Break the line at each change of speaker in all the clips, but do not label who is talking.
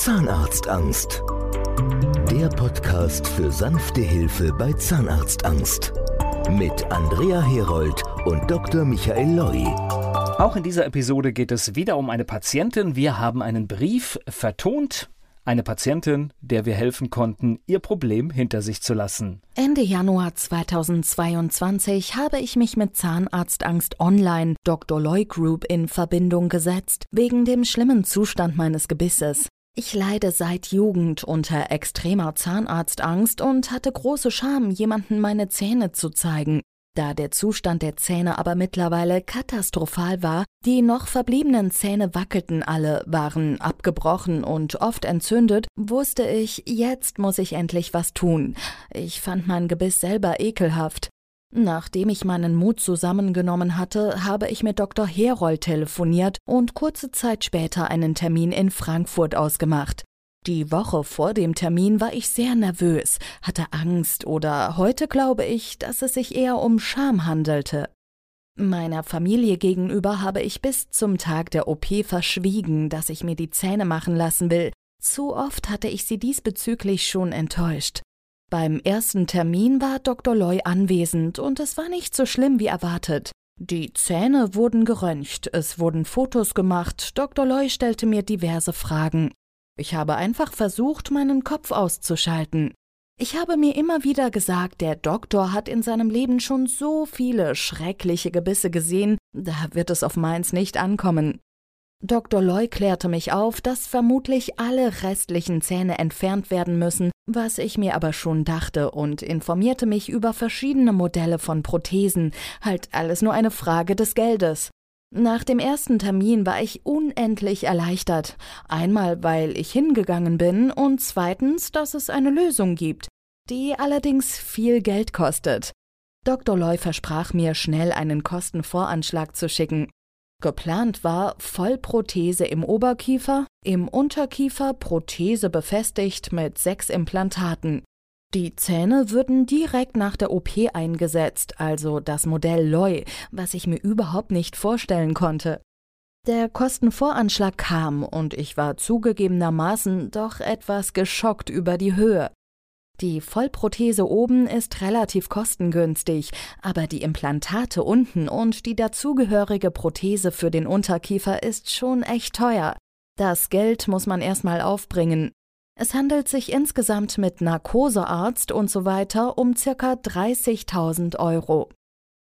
Zahnarztangst. Der Podcast für sanfte Hilfe bei Zahnarztangst. Mit Andrea Herold und Dr. Michael Loi.
Auch in dieser Episode geht es wieder um eine Patientin. Wir haben einen Brief vertont. Eine Patientin, der wir helfen konnten, ihr Problem hinter sich zu lassen.
Ende Januar 2022 habe ich mich mit Zahnarztangst Online Dr. Loy Group in Verbindung gesetzt, wegen dem schlimmen Zustand meines Gebisses. Ich leide seit Jugend unter extremer Zahnarztangst und hatte große Scham, jemanden meine Zähne zu zeigen. Da der Zustand der Zähne aber mittlerweile katastrophal war, die noch verbliebenen Zähne wackelten alle, waren abgebrochen und oft entzündet, wusste ich, jetzt muss ich endlich was tun. Ich fand mein Gebiss selber ekelhaft. Nachdem ich meinen Mut zusammengenommen hatte, habe ich mit Dr. Herold telefoniert und kurze Zeit später einen Termin in Frankfurt ausgemacht. Die Woche vor dem Termin war ich sehr nervös, hatte Angst oder heute glaube ich, dass es sich eher um Scham handelte. Meiner Familie gegenüber habe ich bis zum Tag der OP verschwiegen, dass ich mir die Zähne machen lassen will. Zu oft hatte ich sie diesbezüglich schon enttäuscht. Beim ersten Termin war Dr. Loy anwesend und es war nicht so schlimm wie erwartet. Die Zähne wurden geröntgt, es wurden Fotos gemacht, Dr. Loy stellte mir diverse Fragen. Ich habe einfach versucht, meinen Kopf auszuschalten. Ich habe mir immer wieder gesagt, der Doktor hat in seinem Leben schon so viele schreckliche Gebisse gesehen, da wird es auf meins nicht ankommen. Dr. Loy klärte mich auf, dass vermutlich alle restlichen Zähne entfernt werden müssen, was ich mir aber schon dachte und informierte mich über verschiedene Modelle von Prothesen, halt alles nur eine Frage des Geldes. Nach dem ersten Termin war ich unendlich erleichtert. Einmal, weil ich hingegangen bin und zweitens, dass es eine Lösung gibt, die allerdings viel Geld kostet. Dr. Loy versprach mir, schnell einen Kostenvoranschlag zu schicken. Geplant war Vollprothese im Oberkiefer, im Unterkiefer Prothese befestigt mit sechs Implantaten. Die Zähne würden direkt nach der OP eingesetzt, also das Modell Loy, was ich mir überhaupt nicht vorstellen konnte. Der Kostenvoranschlag kam und ich war zugegebenermaßen doch etwas geschockt über die Höhe. Die Vollprothese oben ist relativ kostengünstig, aber die Implantate unten und die dazugehörige Prothese für den Unterkiefer ist schon echt teuer. Das Geld muss man erstmal aufbringen, es handelt sich insgesamt mit Narkosearzt und so weiter um circa 30.000 Euro.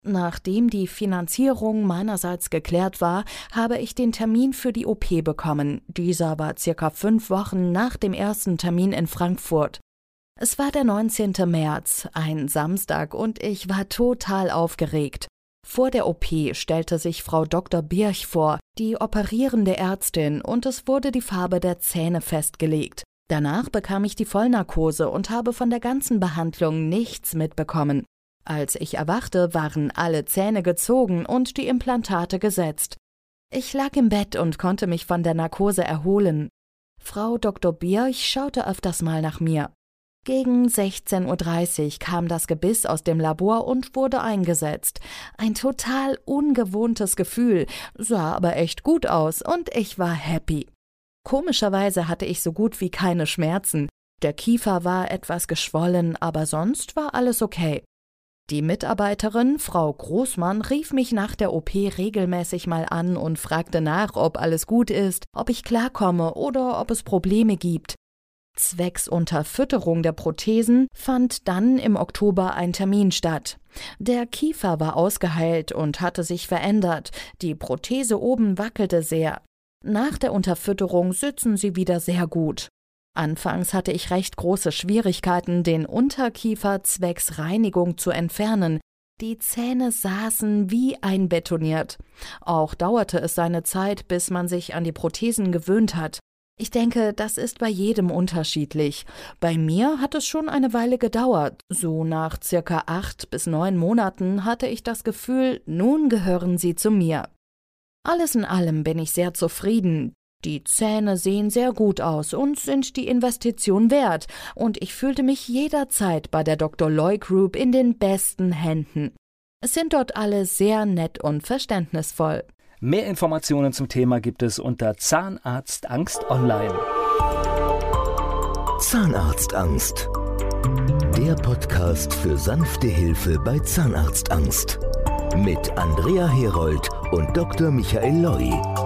Nachdem die Finanzierung meinerseits geklärt war, habe ich den Termin für die OP bekommen. Dieser war circa fünf Wochen nach dem ersten Termin in Frankfurt. Es war der 19. März, ein Samstag, und ich war total aufgeregt. Vor der OP stellte sich Frau Dr. Birch vor, die operierende Ärztin, und es wurde die Farbe der Zähne festgelegt. Danach bekam ich die Vollnarkose und habe von der ganzen Behandlung nichts mitbekommen. Als ich erwachte, waren alle Zähne gezogen und die Implantate gesetzt. Ich lag im Bett und konnte mich von der Narkose erholen. Frau Dr. Birch schaute öfters mal nach mir. Gegen 16.30 Uhr kam das Gebiss aus dem Labor und wurde eingesetzt. Ein total ungewohntes Gefühl, sah aber echt gut aus und ich war happy. Komischerweise hatte ich so gut wie keine Schmerzen. Der Kiefer war etwas geschwollen, aber sonst war alles okay. Die Mitarbeiterin, Frau Großmann, rief mich nach der OP regelmäßig mal an und fragte nach, ob alles gut ist, ob ich klarkomme oder ob es Probleme gibt. Zwecks Unterfütterung der Prothesen fand dann im Oktober ein Termin statt. Der Kiefer war ausgeheilt und hatte sich verändert, die Prothese oben wackelte sehr, nach der Unterfütterung sitzen sie wieder sehr gut. Anfangs hatte ich recht große Schwierigkeiten, den Unterkiefer zwecks Reinigung zu entfernen. Die Zähne saßen wie einbetoniert. Auch dauerte es seine Zeit, bis man sich an die Prothesen gewöhnt hat. Ich denke, das ist bei jedem unterschiedlich. Bei mir hat es schon eine Weile gedauert. So nach circa acht bis neun Monaten hatte ich das Gefühl, nun gehören sie zu mir. Alles in allem bin ich sehr zufrieden. Die Zähne sehen sehr gut aus und sind die Investition wert, und ich fühlte mich jederzeit bei der Dr. Loy Group in den besten Händen. Es sind dort alle sehr nett und verständnisvoll.
Mehr Informationen zum Thema gibt es unter Zahnarztangst online.
Zahnarztangst. Der Podcast für sanfte Hilfe bei Zahnarztangst. Mit Andrea Herold und Dr. Michael Loi.